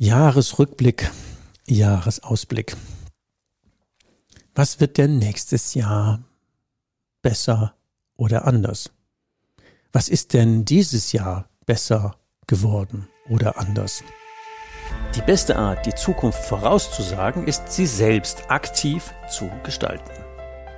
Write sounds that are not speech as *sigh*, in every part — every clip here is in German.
Jahresrückblick, Jahresausblick. Was wird denn nächstes Jahr besser oder anders? Was ist denn dieses Jahr besser geworden oder anders? Die beste Art, die Zukunft vorauszusagen, ist, sie selbst aktiv zu gestalten.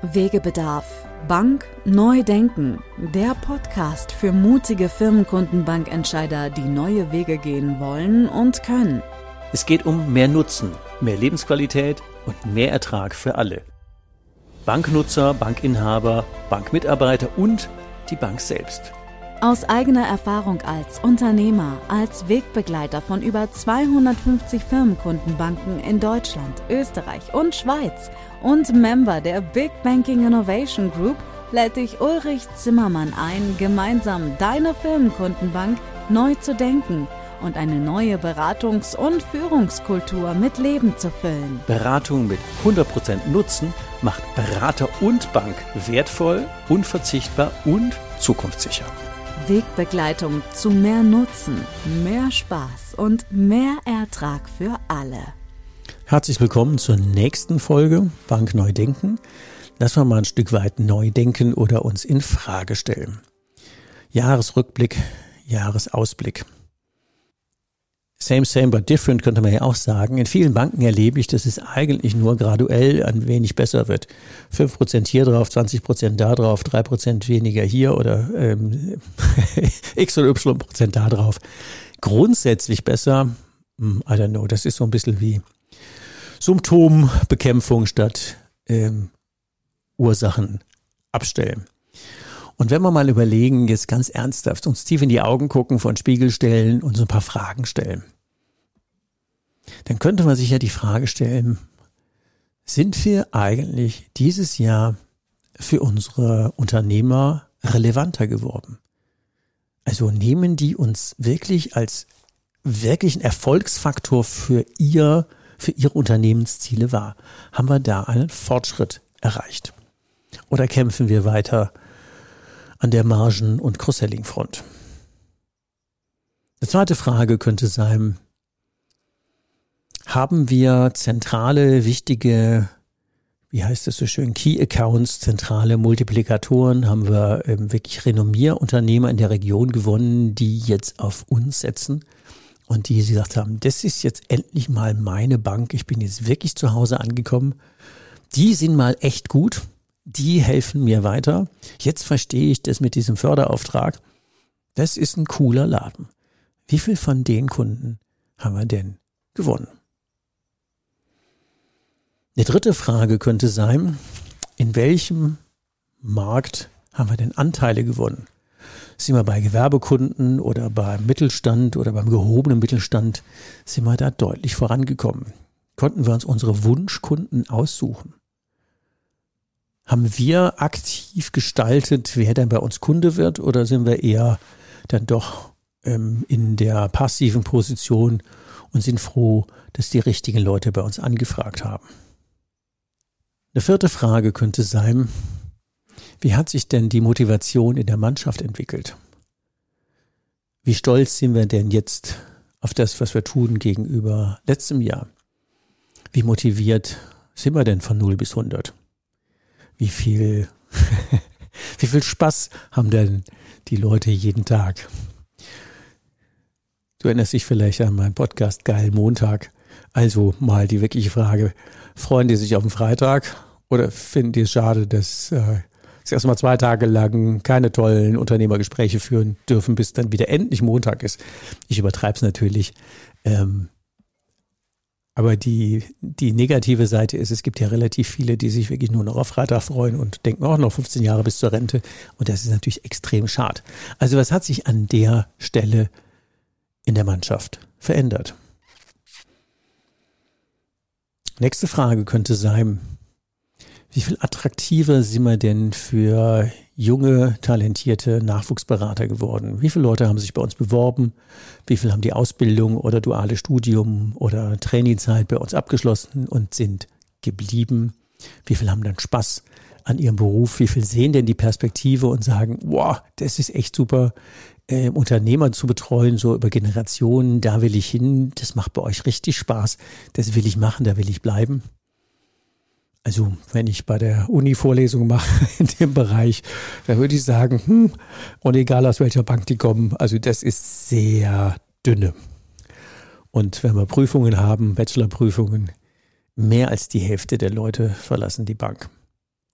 Wegebedarf. Bank neu denken. Der Podcast für mutige Firmenkundenbankentscheider, die neue Wege gehen wollen und können. Es geht um mehr Nutzen, mehr Lebensqualität und mehr Ertrag für alle. Banknutzer, Bankinhaber, Bankmitarbeiter und die Bank selbst. Aus eigener Erfahrung als Unternehmer, als Wegbegleiter von über 250 Firmenkundenbanken in Deutschland, Österreich und Schweiz und Member der Big Banking Innovation Group lädt dich Ulrich Zimmermann ein, gemeinsam deine Firmenkundenbank neu zu denken und eine neue Beratungs- und Führungskultur mit Leben zu füllen. Beratung mit 100% Nutzen macht Berater und Bank wertvoll, unverzichtbar und zukunftssicher. Wegbegleitung zu mehr Nutzen, mehr Spaß und mehr Ertrag für alle. Herzlich willkommen zur nächsten Folge Bank Neu Denken. Lass wir mal ein Stück weit neu denken oder uns in Frage stellen. Jahresrückblick, Jahresausblick. Same, same, but different könnte man ja auch sagen. In vielen Banken erlebe ich, dass es eigentlich nur graduell ein wenig besser wird. Fünf Prozent hier drauf, 20 Prozent da drauf, drei Prozent weniger hier oder ähm, *laughs* X oder Y Prozent da drauf. Grundsätzlich besser, hm, I don't know, das ist so ein bisschen wie Symptombekämpfung statt ähm, Ursachen abstellen. Und wenn wir mal überlegen, jetzt ganz ernsthaft uns tief in die Augen gucken, vor den Spiegel stellen und so ein paar Fragen stellen, dann könnte man sich ja die Frage stellen, sind wir eigentlich dieses Jahr für unsere Unternehmer relevanter geworden? Also nehmen die uns wirklich als wirklichen Erfolgsfaktor für ihr, für ihre Unternehmensziele wahr? Haben wir da einen Fortschritt erreicht? Oder kämpfen wir weiter an der Margen- und Cross-Selling-Front. Die zweite Frage könnte sein, haben wir zentrale, wichtige, wie heißt es so schön, Key Accounts, zentrale Multiplikatoren, haben wir ähm, wirklich Renommierunternehmer in der Region gewonnen, die jetzt auf uns setzen und die gesagt haben, das ist jetzt endlich mal meine Bank, ich bin jetzt wirklich zu Hause angekommen. Die sind mal echt gut die helfen mir weiter. Jetzt verstehe ich das mit diesem Förderauftrag. Das ist ein cooler Laden. Wie viel von den Kunden haben wir denn gewonnen? Eine dritte Frage könnte sein, in welchem Markt haben wir denn Anteile gewonnen? Sind wir bei Gewerbekunden oder beim Mittelstand oder beim gehobenen Mittelstand, sind wir da deutlich vorangekommen? Konnten wir uns unsere Wunschkunden aussuchen? Haben wir aktiv gestaltet, wer denn bei uns Kunde wird, oder sind wir eher dann doch ähm, in der passiven Position und sind froh, dass die richtigen Leute bei uns angefragt haben? Eine vierte Frage könnte sein, wie hat sich denn die Motivation in der Mannschaft entwickelt? Wie stolz sind wir denn jetzt auf das, was wir tun gegenüber letztem Jahr? Wie motiviert sind wir denn von 0 bis 100? Wie viel, *laughs* wie viel Spaß haben denn die Leute jeden Tag? Du erinnerst dich vielleicht an meinen Podcast Geil Montag. Also mal die wirkliche Frage, freuen die sich auf den Freitag oder finden die es schade, dass äh, sie erstmal zwei Tage lang keine tollen Unternehmergespräche führen dürfen, bis dann wieder endlich Montag ist? Ich übertreibe es natürlich. Ähm, aber die, die negative Seite ist, es gibt ja relativ viele, die sich wirklich nur noch auf Freitag freuen und denken auch noch 15 Jahre bis zur Rente. Und das ist natürlich extrem schade. Also was hat sich an der Stelle in der Mannschaft verändert? Nächste Frage könnte sein, wie viel attraktiver sind wir denn für junge, talentierte Nachwuchsberater geworden? Wie viele Leute haben sich bei uns beworben? Wie viele haben die Ausbildung oder duale Studium oder Trainingzeit bei uns abgeschlossen und sind geblieben? Wie viele haben dann Spaß an ihrem Beruf? Wie viel sehen denn die Perspektive und sagen, wow, das ist echt super, äh, Unternehmer zu betreuen, so über Generationen, da will ich hin, das macht bei euch richtig Spaß, das will ich machen, da will ich bleiben. Also wenn ich bei der Uni Vorlesungen mache *laughs* in dem Bereich, da würde ich sagen, hm, und egal aus welcher Bank die kommen, also das ist sehr dünne. Und wenn wir Prüfungen haben, Bachelorprüfungen, mehr als die Hälfte der Leute verlassen die Bank.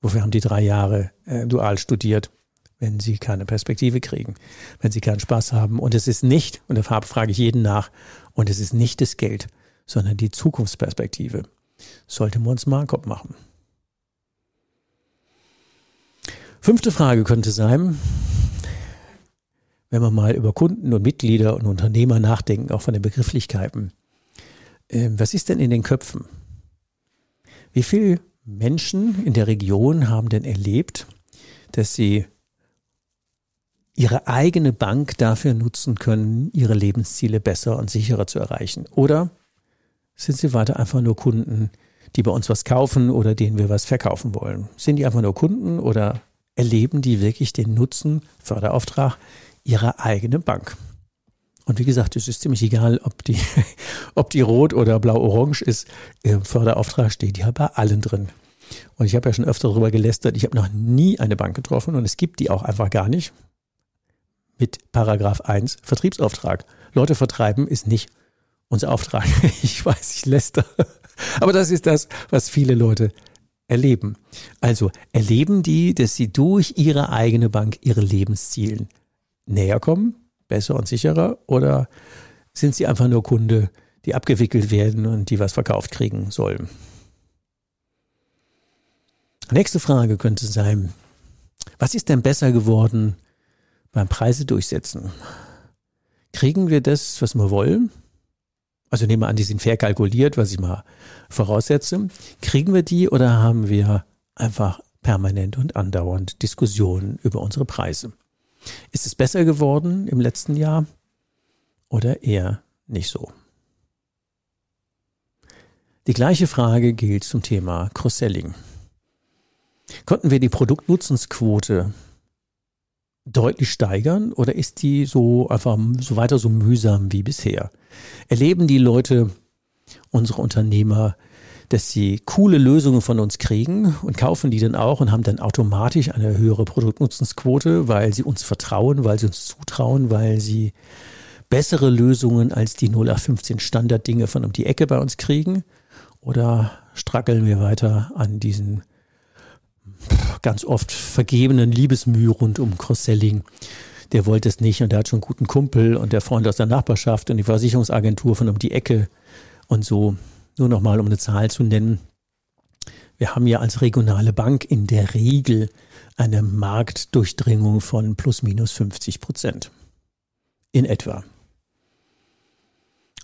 Wofür haben die drei Jahre äh, dual studiert, wenn sie keine Perspektive kriegen, wenn sie keinen Spaß haben. Und es ist nicht, und da frage ich jeden nach, und es ist nicht das Geld, sondern die Zukunftsperspektive. Sollte man uns Kopf machen. Fünfte Frage könnte sein, wenn wir mal über Kunden und Mitglieder und Unternehmer nachdenken, auch von den Begrifflichkeiten. Ähm, was ist denn in den Köpfen? Wie viele Menschen in der Region haben denn erlebt, dass sie ihre eigene Bank dafür nutzen können, ihre Lebensziele besser und sicherer zu erreichen? Oder sind sie weiter einfach nur Kunden, die bei uns was kaufen oder denen wir was verkaufen wollen? Sind die einfach nur Kunden oder erleben die wirklich den Nutzen, Förderauftrag ihrer eigenen Bank? Und wie gesagt, es ist ziemlich egal, ob die, *laughs* ob die rot oder blau-orange ist. Im Förderauftrag steht ja bei allen drin. Und ich habe ja schon öfter darüber gelästert, ich habe noch nie eine Bank getroffen und es gibt die auch einfach gar nicht. Mit Paragraph 1 Vertriebsauftrag. Leute vertreiben ist nicht unser Auftrag. *laughs* Ich weiß, ich läster. Aber das ist das, was viele Leute erleben. Also erleben die, dass sie durch ihre eigene Bank ihre Lebenszielen näher kommen, besser und sicherer, oder sind sie einfach nur Kunde, die abgewickelt werden und die was verkauft kriegen sollen? Nächste Frage könnte sein, was ist denn besser geworden beim Preise durchsetzen? Kriegen wir das, was wir wollen? Also nehmen wir an, die sind fair kalkuliert, was ich mal voraussetze. Kriegen wir die oder haben wir einfach permanent und andauernd Diskussionen über unsere Preise? Ist es besser geworden im letzten Jahr oder eher nicht so? Die gleiche Frage gilt zum Thema Cross-Selling. Konnten wir die Produktnutzensquote deutlich steigern oder ist die so einfach so weiter so mühsam wie bisher? Erleben die Leute, unsere Unternehmer, dass sie coole Lösungen von uns kriegen und kaufen die dann auch und haben dann automatisch eine höhere Produktnutzensquote, weil sie uns vertrauen, weil sie uns zutrauen, weil sie bessere Lösungen als die 0815 Standarddinge von um die Ecke bei uns kriegen? Oder strackeln wir weiter an diesen ganz oft vergebenen Liebesmühe rund um Cross-Selling. Der wollte es nicht und der hat schon einen guten Kumpel und der Freund aus der Nachbarschaft und die Versicherungsagentur von um die Ecke und so. Nur nochmal, um eine Zahl zu nennen. Wir haben ja als regionale Bank in der Regel eine Marktdurchdringung von plus minus 50 Prozent. In etwa.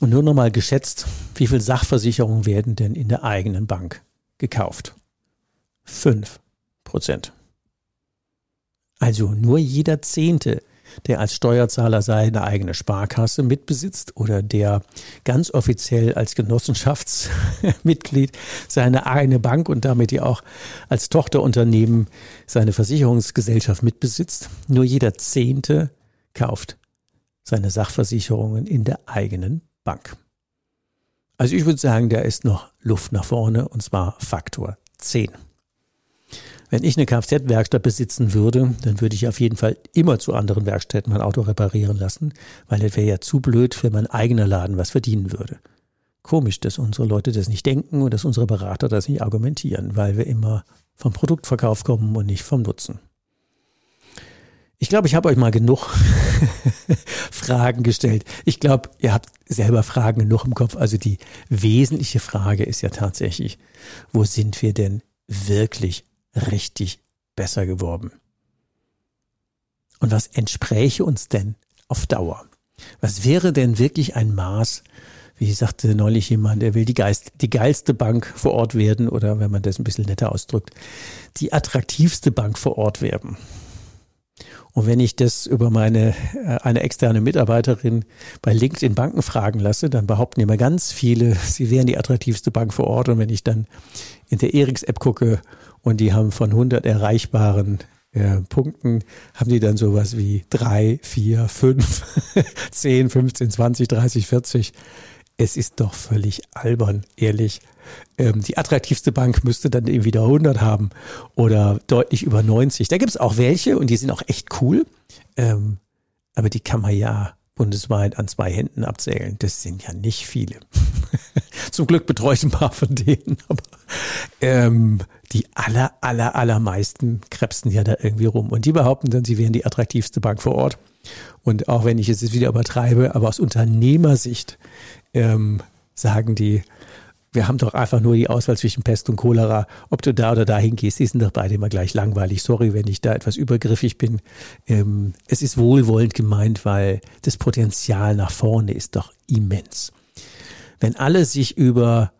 Und nur nochmal geschätzt, wie viel Sachversicherungen werden denn in der eigenen Bank gekauft? Fünf Prozent. Also nur jeder Zehnte, der als Steuerzahler seine eigene Sparkasse mitbesitzt oder der ganz offiziell als Genossenschaftsmitglied seine eigene Bank und damit ja auch als Tochterunternehmen seine Versicherungsgesellschaft mitbesitzt, nur jeder Zehnte kauft seine Sachversicherungen in der eigenen Bank. Also ich würde sagen, da ist noch Luft nach vorne und zwar Faktor 10. Wenn ich eine Kfz-Werkstatt besitzen würde, dann würde ich auf jeden Fall immer zu anderen Werkstätten mein Auto reparieren lassen, weil das wäre ja zu blöd, wenn mein eigener Laden was verdienen würde. Komisch, dass unsere Leute das nicht denken und dass unsere Berater das nicht argumentieren, weil wir immer vom Produktverkauf kommen und nicht vom Nutzen. Ich glaube, ich habe euch mal genug *laughs* Fragen gestellt. Ich glaube, ihr habt selber Fragen genug im Kopf. Also die wesentliche Frage ist ja tatsächlich, wo sind wir denn wirklich richtig besser geworden. Und was entspräche uns denn auf Dauer? Was wäre denn wirklich ein Maß, wie sagte neulich jemand, der will die, Geist, die geilste Bank vor Ort werden oder wenn man das ein bisschen netter ausdrückt, die attraktivste Bank vor Ort werden. Und wenn ich das über meine äh, eine externe Mitarbeiterin bei LinkedIn Banken fragen lasse, dann behaupten immer ganz viele, sie wären die attraktivste Bank vor Ort. Und wenn ich dann in der Eriks App gucke und die haben von 100 erreichbaren äh, Punkten, haben die dann sowas wie drei, vier, fünf, *laughs* zehn, 15, 20, 30, 40. Es ist doch völlig albern, ehrlich. Ähm, die attraktivste Bank müsste dann eben wieder 100 haben oder deutlich über 90. Da gibt es auch welche und die sind auch echt cool. Ähm, aber die kann man ja bundesweit an zwei Händen abzählen. Das sind ja nicht viele. *laughs* Zum Glück betreue ich ein paar von denen, aber ähm, die aller, aller, allermeisten krebsen ja da irgendwie rum. Und die behaupten dann, sie wären die attraktivste Bank vor Ort. Und auch wenn ich es jetzt wieder übertreibe, aber aus Unternehmersicht ähm, sagen die, wir haben doch einfach nur die Auswahl zwischen Pest und Cholera. Ob du da oder dahin gehst, die sind doch beide immer gleich langweilig. Sorry, wenn ich da etwas übergriffig bin. Ähm, es ist wohlwollend gemeint, weil das Potenzial nach vorne ist doch immens. Wenn alle sich über,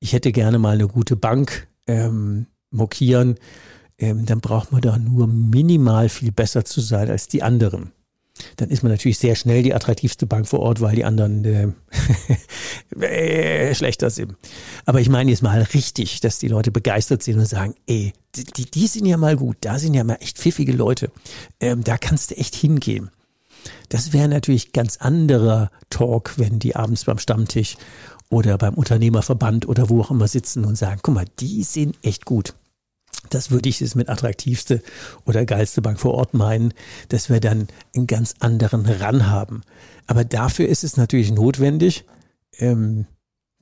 ich hätte gerne mal eine gute Bank ähm, mokieren, ähm, dann braucht man da nur minimal viel besser zu sein als die anderen dann ist man natürlich sehr schnell die attraktivste Bank vor Ort, weil die anderen äh, *laughs* äh, schlechter sind. Aber ich meine jetzt mal richtig, dass die Leute begeistert sind und sagen, ey, die, die sind ja mal gut, da sind ja mal echt pfiffige Leute, ähm, da kannst du echt hingehen. Das wäre natürlich ganz anderer Talk, wenn die abends beim Stammtisch oder beim Unternehmerverband oder wo auch immer sitzen und sagen, guck mal, die sind echt gut. Das würde ich jetzt mit attraktivste oder geilste Bank vor Ort meinen, dass wir dann einen ganz anderen Ran haben. Aber dafür ist es natürlich notwendig, ähm,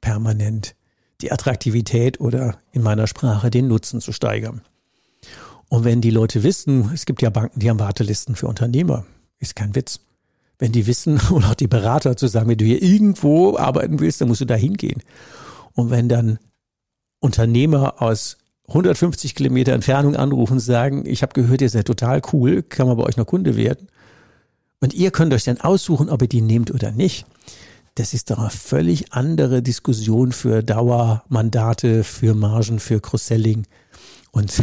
permanent die Attraktivität oder in meiner Sprache den Nutzen zu steigern. Und wenn die Leute wissen, es gibt ja Banken, die haben Wartelisten für Unternehmer, ist kein Witz. Wenn die wissen *laughs* und auch die Berater zu sagen, wenn du hier irgendwo arbeiten willst, dann musst du da hingehen. Und wenn dann Unternehmer aus 150 Kilometer Entfernung anrufen und sagen, ich habe gehört, ihr seid total cool, kann man bei euch noch Kunde werden? Und ihr könnt euch dann aussuchen, ob ihr die nehmt oder nicht. Das ist doch eine völlig andere Diskussion für Dauermandate, für Margen, für Cross-Selling. Und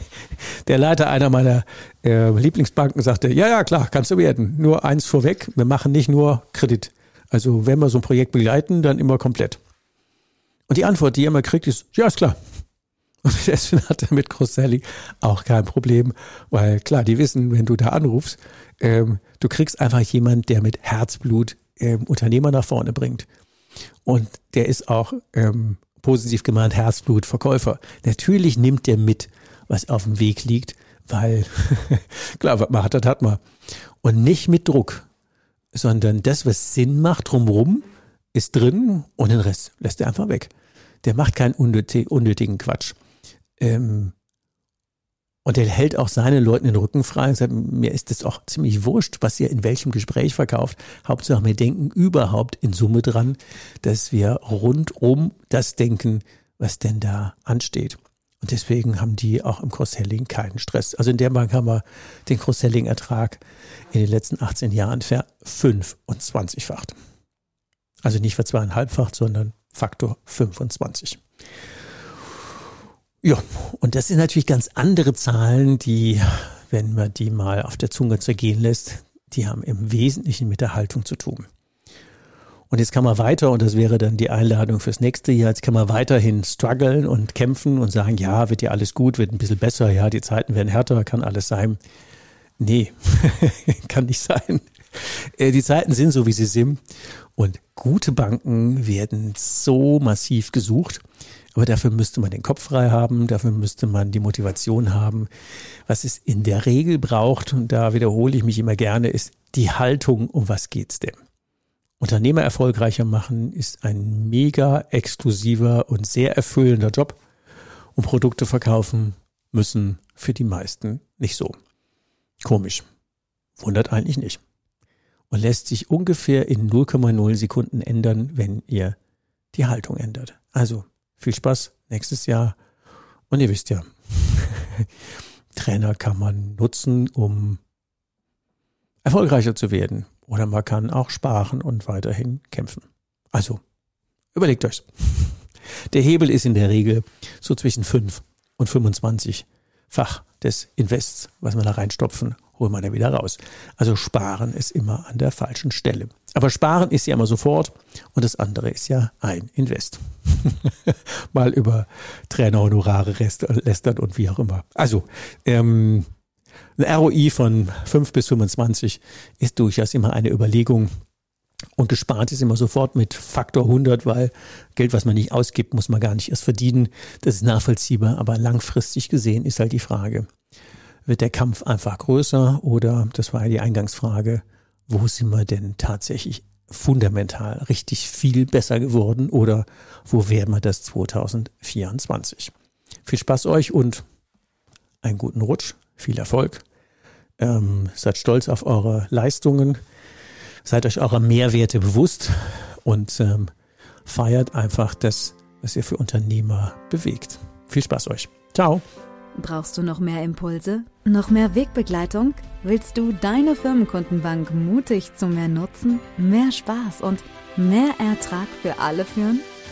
*laughs* der Leiter einer meiner äh, Lieblingsbanken sagte, ja, ja, klar, kannst du werden. Nur eins vorweg, wir machen nicht nur Kredit. Also wenn wir so ein Projekt begleiten, dann immer komplett. Und die Antwort, die er immer kriegt, ist, ja, ist klar, und *laughs* deswegen hat er mit Crosselli auch kein Problem, weil klar, die wissen, wenn du da anrufst, ähm, du kriegst einfach jemand, der mit Herzblut ähm, Unternehmer nach vorne bringt. Und der ist auch ähm, positiv gemeint Herzblutverkäufer. Natürlich nimmt der mit, was auf dem Weg liegt, weil *laughs* klar, was man hat, das hat man. Und nicht mit Druck, sondern das, was Sinn macht drumherum, ist drin und den Rest lässt er einfach weg. Der macht keinen unnötigen Quatsch. Ähm, und er hält auch seinen Leuten den Rücken frei und sagt, mir ist das auch ziemlich wurscht, was ihr in welchem Gespräch verkauft. Hauptsache, wir denken überhaupt in Summe dran, dass wir rundum das denken, was denn da ansteht. Und deswegen haben die auch im Cross-Selling keinen Stress. Also in der Bank haben wir den Cross-Selling-Ertrag in den letzten 18 Jahren ver-25-facht. Also nicht verzweieinhalbfacht, sondern Faktor 25. Ja, und das sind natürlich ganz andere Zahlen, die, wenn man die mal auf der Zunge zergehen lässt, die haben im Wesentlichen mit der Haltung zu tun. Und jetzt kann man weiter, und das wäre dann die Einladung fürs nächste Jahr, jetzt kann man weiterhin strugglen und kämpfen und sagen, ja, wird ja alles gut, wird ein bisschen besser, ja, die Zeiten werden härter, kann alles sein. Nee, *laughs* kann nicht sein. Äh, die Zeiten sind so, wie sie sind. Und gute Banken werden so massiv gesucht. Aber dafür müsste man den Kopf frei haben, dafür müsste man die Motivation haben. Was es in der Regel braucht, und da wiederhole ich mich immer gerne, ist die Haltung, um was geht's denn? Unternehmer erfolgreicher machen ist ein mega exklusiver und sehr erfüllender Job. Und Produkte verkaufen müssen für die meisten nicht so. Komisch. Wundert eigentlich nicht. Und lässt sich ungefähr in 0,0 Sekunden ändern, wenn ihr die Haltung ändert. Also viel Spaß nächstes Jahr. Und ihr wisst ja, *laughs* Trainer kann man nutzen, um erfolgreicher zu werden. Oder man kann auch sparen und weiterhin kämpfen. Also, überlegt euch's. *laughs* Der Hebel ist in der Regel so zwischen 5 und 25 Fach des Invests, was man da reinstopfen holen wir da wieder raus. Also sparen ist immer an der falschen Stelle. Aber sparen ist ja immer sofort und das andere ist ja ein Invest. *laughs* Mal über Trainerhonorare lästern und wie auch immer. Also, ähm, ein ROI von 5 bis 25 ist durchaus immer eine Überlegung. Und gespart ist immer sofort mit Faktor 100, weil Geld, was man nicht ausgibt, muss man gar nicht erst verdienen. Das ist nachvollziehbar, aber langfristig gesehen ist halt die Frage, wird der Kampf einfach größer oder, das war ja die Eingangsfrage, wo sind wir denn tatsächlich fundamental richtig viel besser geworden oder wo werden wir das 2024? Viel Spaß euch und einen guten Rutsch, viel Erfolg ähm, seid stolz auf eure Leistungen, seid euch eurer Mehrwerte bewusst und ähm, feiert einfach das, was ihr für Unternehmer bewegt. Viel Spaß euch. Ciao. Brauchst du noch mehr Impulse? Noch mehr Wegbegleitung? Willst du deine Firmenkundenbank mutig zu mehr Nutzen, mehr Spaß und mehr Ertrag für alle führen?